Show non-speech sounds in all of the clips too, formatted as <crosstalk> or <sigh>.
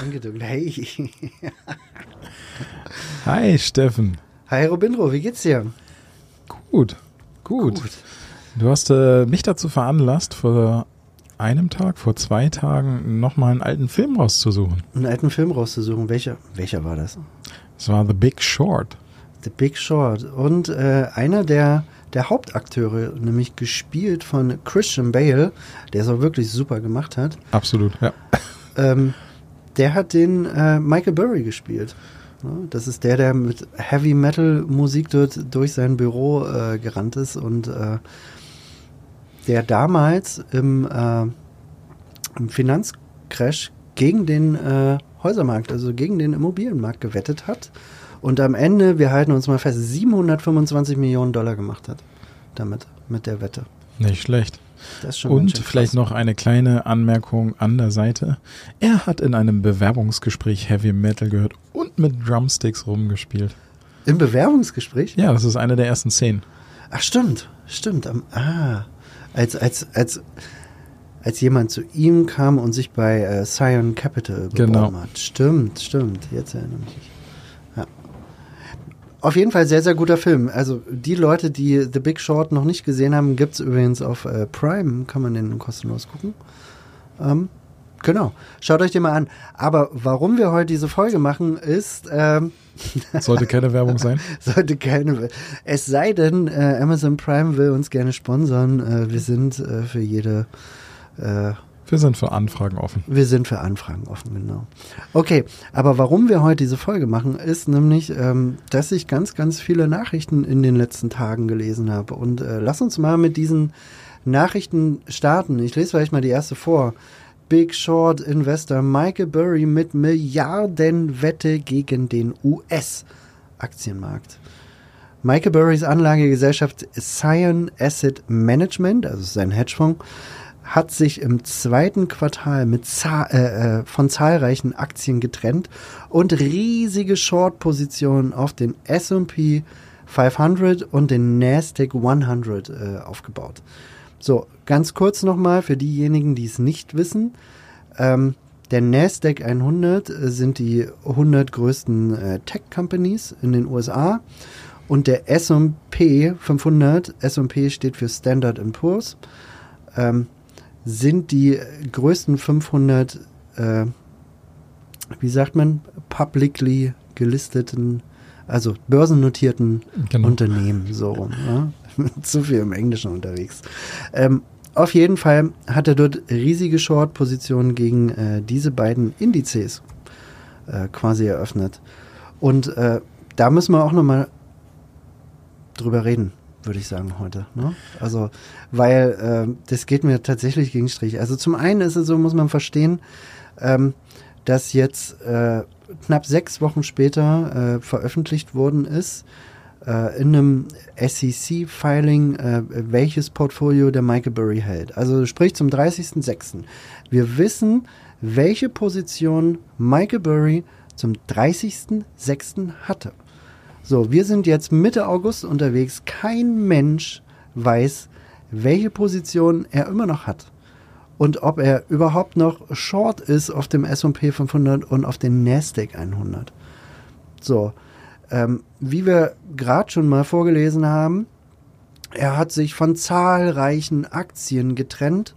Angedrückt. Hey. Hi, Steffen. Hi Robindro, wie geht's dir? Gut, gut. Du hast äh, mich dazu veranlasst, vor einem Tag, vor zwei Tagen nochmal einen alten Film rauszusuchen. Einen alten Film rauszusuchen. Welcher, welcher war das? Es war The Big Short. The Big Short. Und äh, einer der, der Hauptakteure, nämlich gespielt von Christian Bale, der es auch wirklich super gemacht hat, Absolut, ja. ähm, der hat den äh, Michael Burry gespielt. Das ist der, der mit Heavy Metal Musik dort durch sein Büro äh, gerannt ist und äh, der damals im, äh, im Finanzcrash gegen den äh, Häusermarkt, also gegen den Immobilienmarkt gewettet hat und am Ende, wir halten uns mal fest, 725 Millionen Dollar gemacht hat damit, mit der Wette. Nicht schlecht. Und vielleicht noch eine kleine Anmerkung an der Seite. Er hat in einem Bewerbungsgespräch Heavy Metal gehört und mit Drumsticks rumgespielt. Im Bewerbungsgespräch? Ja, das ist eine der ersten Szenen. Ach stimmt, stimmt. Ah, als, als, als, als jemand zu ihm kam und sich bei äh, Scion Capital beworben Genau. hat. Stimmt, stimmt. Jetzt erinnere ich mich. Auf jeden Fall sehr, sehr guter Film. Also die Leute, die The Big Short noch nicht gesehen haben, gibt's übrigens auf äh, Prime. Kann man den kostenlos gucken. Ähm, genau. Schaut euch den mal an. Aber warum wir heute diese Folge machen, ist... Ähm, <laughs> Sollte keine Werbung sein. sollte keine. Es sei denn, äh, Amazon Prime will uns gerne sponsern. Äh, wir sind äh, für jede. Wir sind für Anfragen offen. wir sind für Anfragen offen, genau. Okay, aber warum wir heute diese Folge machen, ist nämlich, ähm, dass ich ganz, ganz viele Nachrichten in den letzten Tagen gelesen habe. Und äh, lass uns mal mit diesen Nachrichten starten. Ich lese vielleicht mal die erste vor. Big Short Investor Michael Burry mit Milliardenwette gegen den US-Aktienmarkt. Michael Burrys Anlagegesellschaft Scion Asset Management, also sein Hedgefonds, hat sich im zweiten Quartal mit äh, äh, von zahlreichen Aktien getrennt und riesige Short-Positionen auf den S&P 500 und den Nasdaq 100 äh, aufgebaut. So, ganz kurz nochmal für diejenigen, die es nicht wissen. Ähm, der Nasdaq 100 äh, sind die 100 größten äh, Tech-Companies in den USA und der S&P 500, S&P steht für Standard Poor's, ähm, sind die größten 500, äh, wie sagt man, publicly gelisteten, also börsennotierten Genau. Unternehmen, so rum. Ja? <laughs> Zu viel im Englischen unterwegs. Ähm, auf jeden Fall hat er dort riesige Short-Positionen gegen äh, diese beiden Indizes äh, quasi eröffnet. Und äh, da müssen wir auch nochmal drüber reden, würde ich sagen, heute. Ne? Also, weil äh, das geht mir tatsächlich gegen Strich. Also zum einen ist es so, muss man verstehen, ähm, dass jetzt äh, knapp sechs Wochen später äh, veröffentlicht worden ist, äh, in einem SEC-Filing, äh, welches Portfolio der Michael Burry hält. Also sprich zum 30.06. Wir wissen, welche Position Michael Burry zum 30.06. hatte. So, wir sind jetzt Mitte August unterwegs. Kein Mensch weiß, welche Position er immer noch hat. Und ob er überhaupt noch short ist auf dem S&P 500 und auf den Nasdaq 100. So, ähm, wie wir gerade schon mal vorgelesen haben, er hat sich von zahlreichen Aktien getrennt.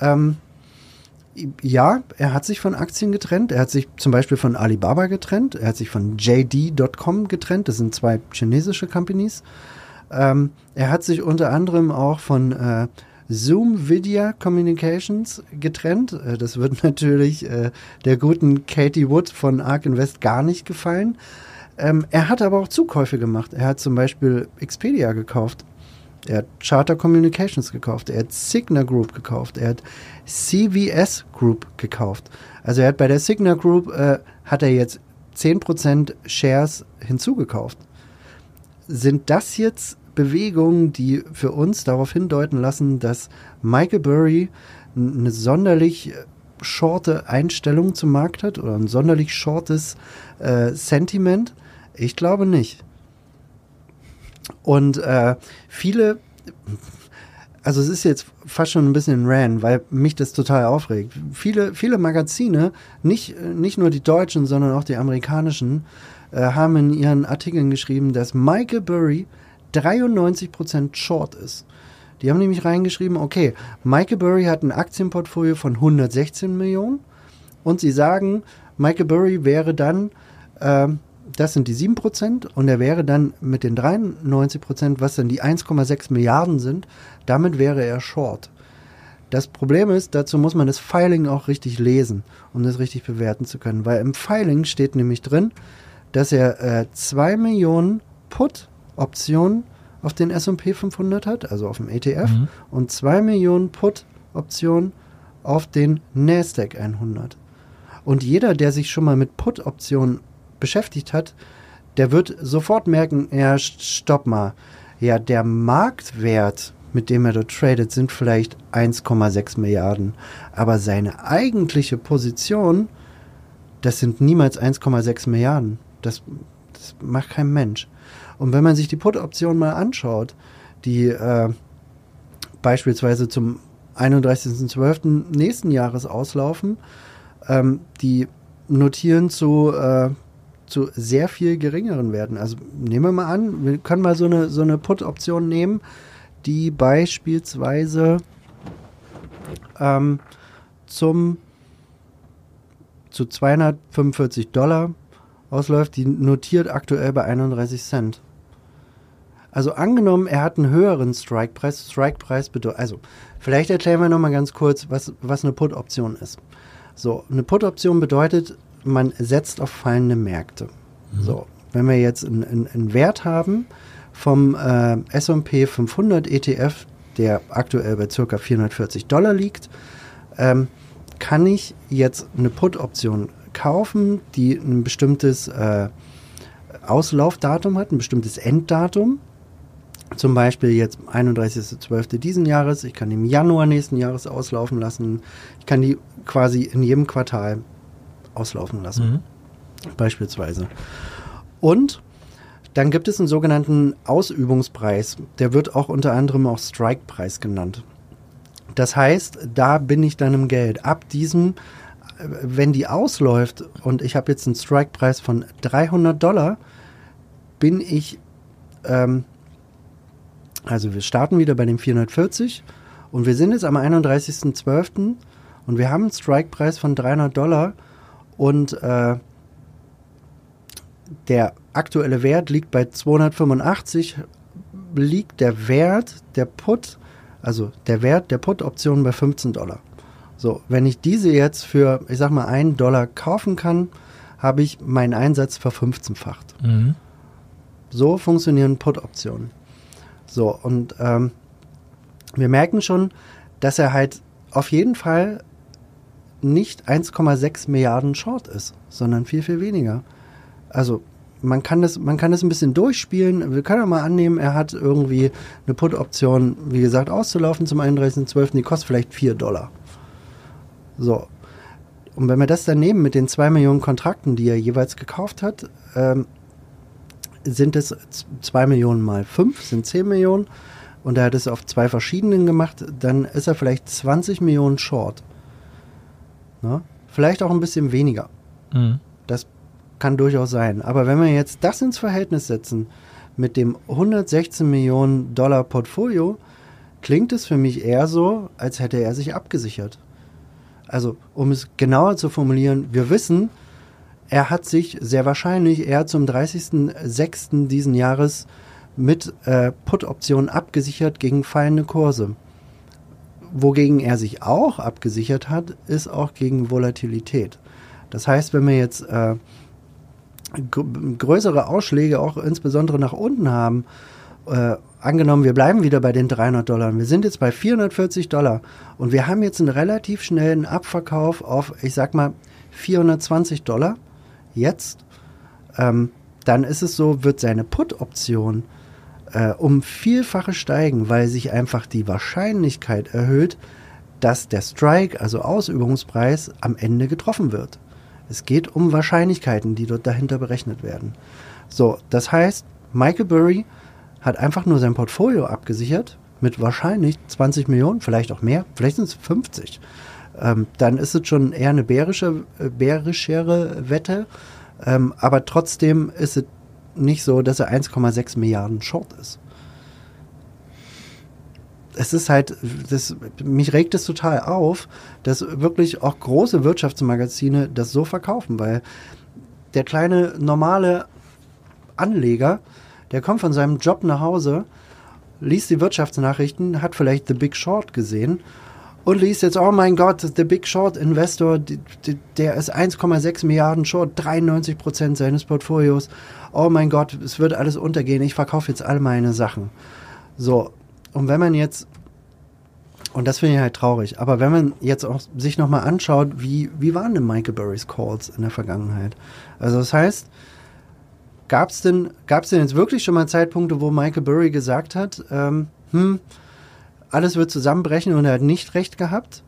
Ähm, ja, er hat sich von Aktien getrennt. Er hat sich zum Beispiel von Alibaba getrennt. Er hat sich von JD.com getrennt. Das sind zwei chinesische Companies. Ähm, er hat sich unter anderem auch von äh, Zoom Video Communications getrennt. Äh, das wird <laughs> natürlich äh, der guten Katie Wood von Ark Invest gar nicht gefallen. Ähm, er hat aber auch Zukäufe gemacht. Er hat zum Beispiel Expedia gekauft. Er hat Charter Communications gekauft. Er hat Signa Group gekauft. Er hat CVS Group gekauft. Also er hat bei der Signa Group äh, hat er jetzt 10% Shares hinzugekauft. Sind das jetzt Bewegungen, die für uns darauf hindeuten lassen, dass Michael Burry eine sonderlich shorte Einstellung zum Markt hat oder ein sonderlich shortes äh, Sentiment? Ich glaube nicht. Und äh, viele, also es ist jetzt fast schon ein bisschen Ran, weil mich das total aufregt. Viele, viele Magazine, nicht, nicht nur die deutschen, sondern auch die amerikanischen, äh, haben in ihren Artikeln geschrieben, dass Michael Burry 93% Short ist. Die haben nämlich reingeschrieben, okay, Michael Burry hat ein Aktienportfolio von 116 Millionen und sie sagen, Michael Burry wäre dann, äh, das sind die 7% und er wäre dann mit den 93%, was dann die 1,6 Milliarden sind, damit wäre er short. Das Problem ist, dazu muss man das Filing auch richtig lesen, um das richtig bewerten zu können, weil im Filing steht nämlich drin, dass er 2 äh, Millionen Put-Optionen auf den S&P 500 hat, also auf dem ETF, mhm. und 2 Millionen Put-Optionen auf den Nasdaq 100. Und jeder, der sich schon mal mit Put-Optionen beschäftigt hat, der wird sofort merken, ja, stopp mal, ja, der Marktwert, mit dem er dort tradet, sind vielleicht 1,6 Milliarden, aber seine eigentliche Position, das sind niemals 1,6 Milliarden. Das, das macht kein Mensch. Und wenn man sich die Put-Optionen mal anschaut, die äh, beispielsweise zum 31.12. nächsten Jahres auslaufen, ähm, die notieren zu, äh, zu sehr viel geringeren Werten. Also nehmen wir mal an, wir können mal so eine, so eine Put-Option nehmen, die beispielsweise ähm, zum zu 245 Dollar ausläuft, die notiert aktuell bei 31 Cent. Also angenommen, er hat einen höheren Strike-Preis. Strike-Preis bedeutet, also vielleicht erklären wir nochmal ganz kurz, was, was eine Put-Option ist. So, eine Put-Option bedeutet, man setzt auf fallende Märkte. Mhm. So, wenn wir jetzt einen, einen Wert haben vom äh, S&P 500 ETF, der aktuell bei ca. 440 Dollar liegt, ähm, kann ich jetzt eine Put-Option kaufen, die ein bestimmtes äh, Auslaufdatum hat, ein bestimmtes Enddatum. Zum Beispiel jetzt 31.12. diesen Jahres. Ich kann im Januar nächsten Jahres auslaufen lassen. Ich kann die quasi in jedem Quartal auslaufen lassen. Mhm. Beispielsweise. Und dann gibt es einen sogenannten Ausübungspreis. Der wird auch unter anderem auch Strike-Preis genannt. Das heißt, da bin ich dann im Geld. Ab diesem, wenn die ausläuft und ich habe jetzt einen Strike-Preis von 300 Dollar, bin ich ähm, also wir starten wieder bei dem 440 und wir sind jetzt am 31.12. und wir haben einen Strike-Preis von 300 Dollar und äh, der aktuelle Wert liegt bei 285, liegt der Wert der Put, also der Wert der Put-Option bei 15 Dollar. So, wenn ich diese jetzt für, ich sag mal, einen Dollar kaufen kann, habe ich meinen Einsatz verfünfzehnfacht. Mhm. So funktionieren Put-Optionen. So, und ähm, wir merken schon, dass er halt auf jeden Fall nicht 1,6 Milliarden Short ist, sondern viel, viel weniger. Also man kann das, man kann das ein bisschen durchspielen. Wir können ja mal annehmen, er hat irgendwie eine Put-Option, wie gesagt, auszulaufen zum 31.12. Die kostet vielleicht 4 Dollar. So. Und wenn wir das dann nehmen mit den 2 Millionen Kontrakten, die er jeweils gekauft hat, ähm, sind es 2 Millionen mal 5, sind 10 Millionen. Und er hat es auf zwei verschiedenen gemacht, dann ist er vielleicht 20 Millionen short. Na? Vielleicht auch ein bisschen weniger. Mhm. Das kann durchaus sein. Aber wenn wir jetzt das ins Verhältnis setzen mit dem 116 Millionen Dollar Portfolio, klingt es für mich eher so, als hätte er sich abgesichert. Also, um es genauer zu formulieren, wir wissen, er hat sich sehr wahrscheinlich eher zum 30.06. diesen Jahres mit äh, Put-Optionen abgesichert gegen fallende Kurse. Wogegen er sich auch abgesichert hat, ist auch gegen Volatilität. Das heißt, wenn wir jetzt äh, größere Ausschläge auch insbesondere nach unten haben, äh, angenommen, wir bleiben wieder bei den 300 Dollar, wir sind jetzt bei 440 Dollar und wir haben jetzt einen relativ schnellen Abverkauf auf, ich sag mal, 420 Dollar, jetzt, ähm, dann ist es so, wird seine Put-Option äh, um Vielfache steigen, weil sich einfach die Wahrscheinlichkeit erhöht, dass der Strike, also Ausübungspreis, am Ende getroffen wird. Es geht um Wahrscheinlichkeiten, die dort dahinter berechnet werden. So, das heißt, Michael Burry hat einfach nur sein Portfolio abgesichert mit wahrscheinlich 20 Millionen, vielleicht auch mehr, vielleicht sind es 50. Ähm, dann ist es schon eher eine bärische, äh, bärischere Wette. Ähm, aber trotzdem ist es nicht so, dass er 1,6 Milliarden Short ist. Es ist halt, das, mich regt es total auf, dass wirklich auch große Wirtschaftsmagazine das so verkaufen, weil der kleine normale Anleger, der kommt von seinem Job nach Hause, liest die Wirtschaftsnachrichten, hat vielleicht The Big Short gesehen und liest jetzt, oh mein Gott, The Big Short Investor, der ist 1,6 Milliarden Short, 93 Prozent seines Portfolios. Oh mein Gott, es wird alles untergehen, ich verkaufe jetzt all meine Sachen. So, und wenn man jetzt, und das finde ich halt traurig, aber wenn man jetzt auch sich nochmal anschaut, wie, wie waren denn Michael Burrys Calls in der Vergangenheit? Also das heißt, Gab es denn, gab's denn jetzt wirklich schon mal Zeitpunkte, wo Michael Burry gesagt hat, ähm, hm, alles wird zusammenbrechen und er hat nicht recht gehabt?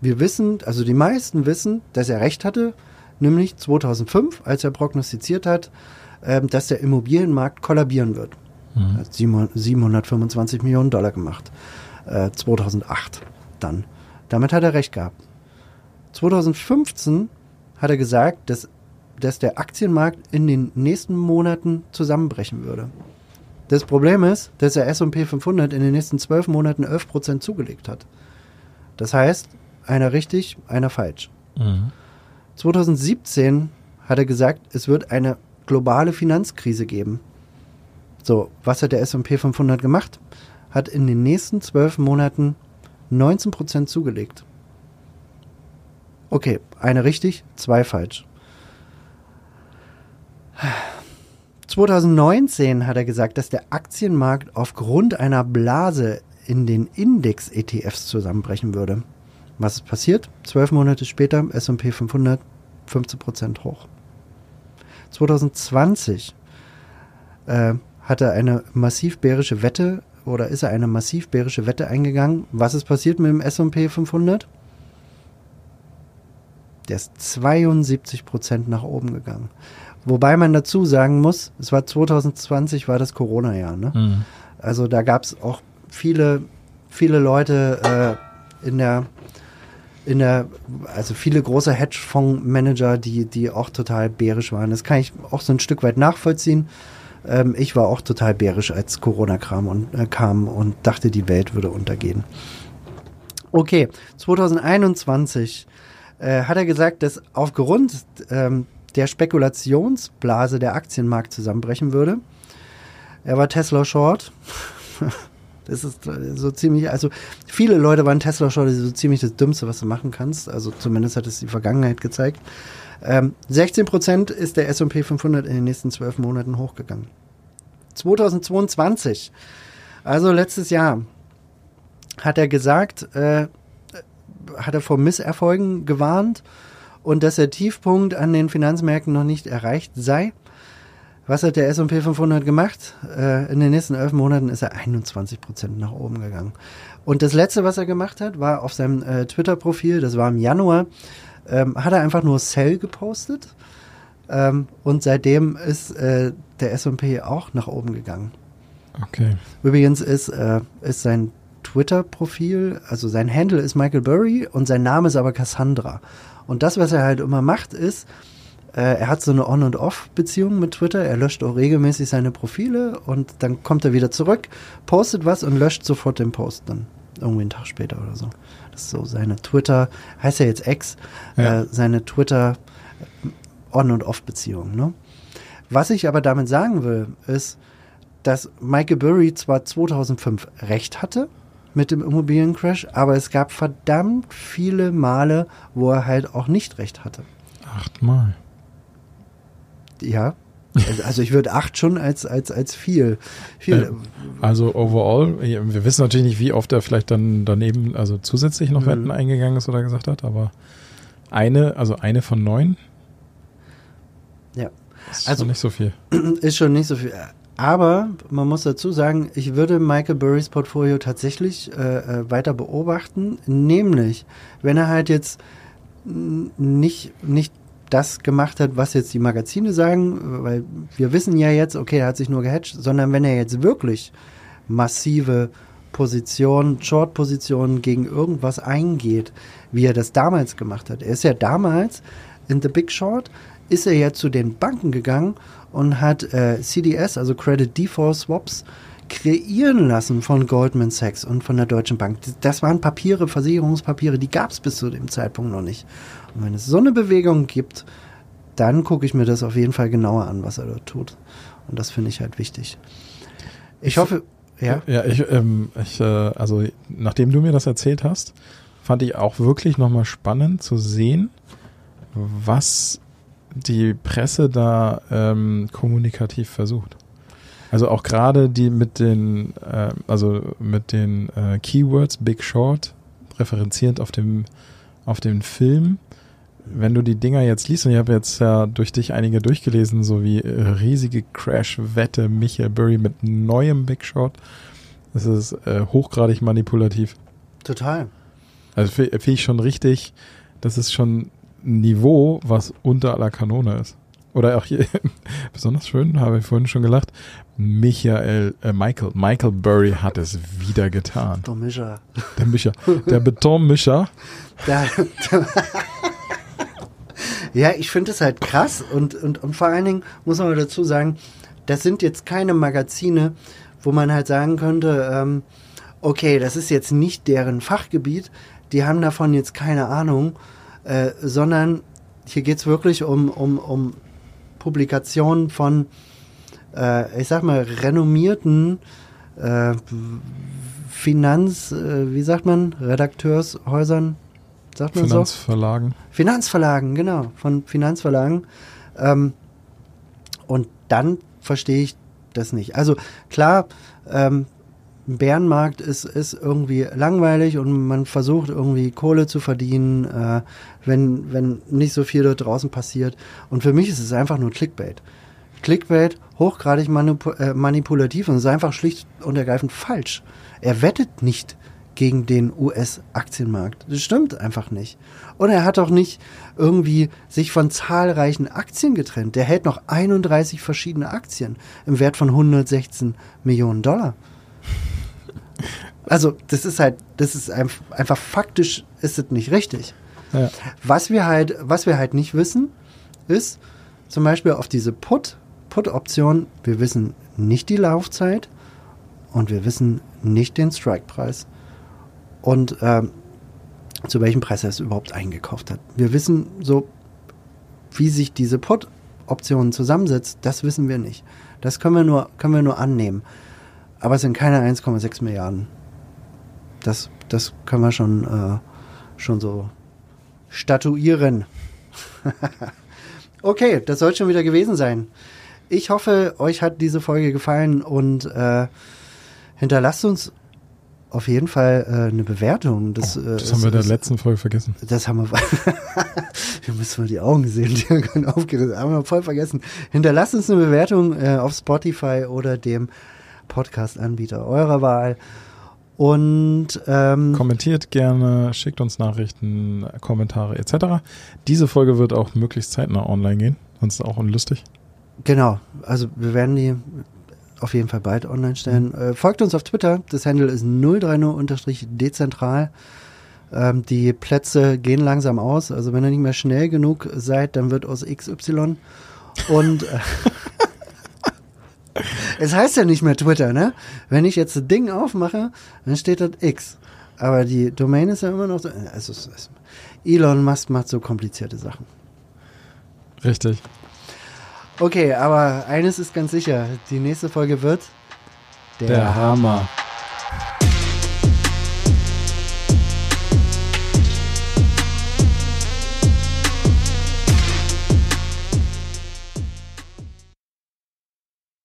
Wir wissen, also die meisten wissen, dass er recht hatte, nämlich 2005, als er prognostiziert hat, ähm, dass der Immobilienmarkt kollabieren wird. Mhm. Hat 725 Millionen Dollar gemacht. Äh, 2008 dann. Damit hat er recht gehabt. 2015 hat er gesagt, dass dass der Aktienmarkt in den nächsten Monaten zusammenbrechen würde. Das Problem ist, dass der S&P 500 in den nächsten zwölf Monaten 11% zugelegt hat. Das heißt, einer richtig, einer falsch. Mhm. 2017 hat er gesagt, es wird eine globale Finanzkrise geben. So, was hat der S&P 500 gemacht? Hat in den nächsten zwölf Monaten 19% zugelegt. Okay, eine richtig, zwei falsch. 2019 hat er gesagt, dass der Aktienmarkt aufgrund einer Blase in den Index-ETFs zusammenbrechen würde. Was ist passiert? Zwölf Monate später, S&P 500, 15% hoch. 2020 äh, hat er eine massiv bärische Wette oder ist er eine massiv bärische Wette eingegangen. Was ist passiert mit dem S&P 500? Der ist 72% nach oben gegangen. Wobei man dazu sagen muss, es war 2020, war das Corona-Jahr. Ne? Mhm. Also da gab es auch viele, viele Leute äh, in der in der, also viele große Hedgefondsmanager, die, die auch total bärisch waren. Das kann ich auch so ein Stück weit nachvollziehen. Ähm, ich war auch total bärisch, als Corona-Kram und, äh, kam und dachte, die Welt würde untergehen. Okay, 2021 äh, hat er gesagt, dass aufgrund ähm, der Spekulationsblase der Aktienmarkt zusammenbrechen würde. Er war Tesla Short. <laughs> Das ist so ziemlich, also viele Leute waren Tesla Short, das ist so ziemlich das Dümmste, was du machen kannst. Also zumindest hat es die Vergangenheit gezeigt. Ähm, 16 Prozent ist der S&P 500 in den nächsten zwölf Monaten hochgegangen. 2022, also letztes Jahr, hat er gesagt, äh, hat er vor Misserfolgen gewarnt und dass der Tiefpunkt an den Finanzmärkten noch nicht erreicht sei. Was hat der S&P 500 gemacht? Äh, in den nächsten elf Monaten ist er 21 Prozent nach oben gegangen. Und das Letzte, was er gemacht hat, war auf seinem äh, Twitter-Profil, das war im Januar, ähm, hat er einfach nur Sell gepostet. Ähm, und seitdem ist äh, der S&P auch nach oben gegangen. Okay. Übrigens ist, äh, ist sein Twitter-Profil, also sein Handle ist Michael Burry und sein Name ist aber Cassandra. Und das, was er halt immer macht, ist, äh, er hat so eine On- und Off-Beziehung mit Twitter. Er löscht auch regelmäßig seine Profile und dann kommt er wieder zurück, postet was und löscht sofort den Post dann. Irgendwie einen Tag später oder so. Das ist so seine Twitter, heißt ja jetzt Ex, ja. äh, seine Twitter On- und Off-Beziehung. Ne? Was ich aber damit sagen will, ist, dass Michael Burry zwar 2005 recht hatte, mit dem Immobiliencrash, aber es gab verdammt viele Male, wo er halt auch nicht recht hatte. Achtmal. Ja. Also ich würde acht schon als, als, als viel. viel. Äh, also overall, wir wissen natürlich nicht, wie oft er vielleicht dann daneben, also zusätzlich noch mhm. Wetten eingegangen ist oder gesagt hat, aber eine, also eine von neun. Ja. Ist Also- schon nicht so viel. <clears throat> Ist schon nicht so viel. Aber man muss dazu sagen, ich würde Michael Burrys Portfolio tatsächlich äh, äh, weiter beobachten. Nämlich, wenn er halt jetzt nicht, nicht das gemacht hat, was jetzt die Magazine sagen, weil wir wissen ja jetzt, okay, er hat sich nur gehatcht, sondern wenn er jetzt wirklich massive Positionen, Short-Positionen gegen irgendwas eingeht, wie er das damals gemacht hat. Er ist ja damals in The Big Short, ist er ja zu den Banken gegangen und hat äh, CDS, also Credit Default Swaps, kreieren lassen von Goldman Sachs und von der Deutschen Bank. Das waren Papiere, Versicherungspapiere, die gab es bis zu dem Zeitpunkt noch nicht. Und wenn es so eine Bewegung gibt, dann gucke ich mir das auf jeden Fall genauer an, was er dort tut. Und das finde ich halt wichtig. Ich hoffe, ja. Ja, ich, ähm, ich, äh, also nachdem du mir das erzählt hast, fand ich auch wirklich nochmal spannend zu sehen, was die Presse da ähm, kommunikativ versucht. Also auch gerade die mit den, äh, also mit den äh, Keywords Big Short, referenzierend auf dem, auf den Film. Wenn du die Dinger jetzt liest, und ich habe jetzt ja durch dich einige durchgelesen, so wie äh, riesige Crash-Wette Michael Burry mit neuem Big Short, das ist äh, hochgradig manipulativ. Total. Also fi- finde ich schon richtig, das ist schon Niveau, was unter aller Kanone ist. Oder auch hier, <laughs> besonders schön, habe ich vorhin schon gelacht, Michael, äh, Michael, Michael Burry hat es wieder getan. Domischer. Der Mischer, der Betonmischer. Da, da <laughs> ja, ich finde es halt krass und, und, und vor allen Dingen muss man dazu sagen, das sind jetzt keine Magazine, wo man halt sagen könnte, ähm, okay, das ist jetzt nicht deren Fachgebiet, die haben davon jetzt keine Ahnung, äh, sondern hier geht es wirklich um, um, um Publikationen von, äh, ich sag mal, renommierten äh, Finanz, äh, wie sagt man, Redakteurshäusern, sagt man so? Finanzverlagen. Finanzverlagen, genau, von Finanzverlagen. Ähm, und dann verstehe ich das nicht. Also klar, ähm, Bärenmarkt ist, ist irgendwie langweilig und man versucht irgendwie Kohle zu verdienen, äh, wenn, wenn nicht so viel dort draußen passiert. Und für mich ist es einfach nur Clickbait. Clickbait, hochgradig manipu äh, manipulativ und ist einfach schlicht und ergreifend falsch. Er wettet nicht gegen den US-Aktienmarkt. Das stimmt einfach nicht. Und er hat auch nicht irgendwie sich von zahlreichen Aktien getrennt. Der hält noch 31 verschiedene Aktien im Wert von 116 Millionen Dollar. Also, das ist halt, das ist einfach, faktisch ist es nicht richtig. Ja. Was wir halt, was wir halt nicht wissen, ist zum Beispiel auf diese Put, Put-Option, wir wissen nicht die Laufzeit und wir wissen nicht den Strike-Preis und ähm, zu welchem Preis er es überhaupt eingekauft hat. Wir wissen so, wie sich diese Put-Option zusammensetzt, das wissen wir nicht. Das können wir nur, können wir nur annehmen. Aber es sind keine 1,6 Milliarden. Das, das können wir schon, äh, schon so statuieren. <laughs> okay, das soll schon wieder gewesen sein. Ich hoffe, euch hat diese Folge gefallen und äh, hinterlasst uns auf jeden Fall äh, eine Bewertung. Das, Oh, äh, das ist- haben wir in der ist- letzten Folge vergessen. das haben wir. <laughs> wir müssen mal die Augen sehen, die haben aufgerissen. Haben wir voll vergessen. Hinterlasst uns eine Bewertung äh, auf Spotify oder dem Podcast-Anbieter eurer Wahl. Und ähm, Kommentiert gerne, schickt uns Nachrichten, Kommentare etc. Diese Folge wird auch möglichst zeitnah online gehen, sonst auch unlustig. genau, also wir werden die auf jeden Fall bald online stellen. Äh, folgt uns auf Twitter. Das Handle ist 030-dezentral. Ähm, die Plätze gehen langsam aus. Also wenn ihr nicht mehr schnell genug seid, dann wird aus XY. Und äh, <laughs> es heißt ja nicht mehr Twitter, ne? Wenn ich jetzt das Ding aufmache, dann steht das X. Aber die Domain ist ja immer noch so. Also, Elon Musk macht so komplizierte Sachen. Richtig. Okay, aber eines ist ganz sicher. Die nächste Folge wird Der Hammer.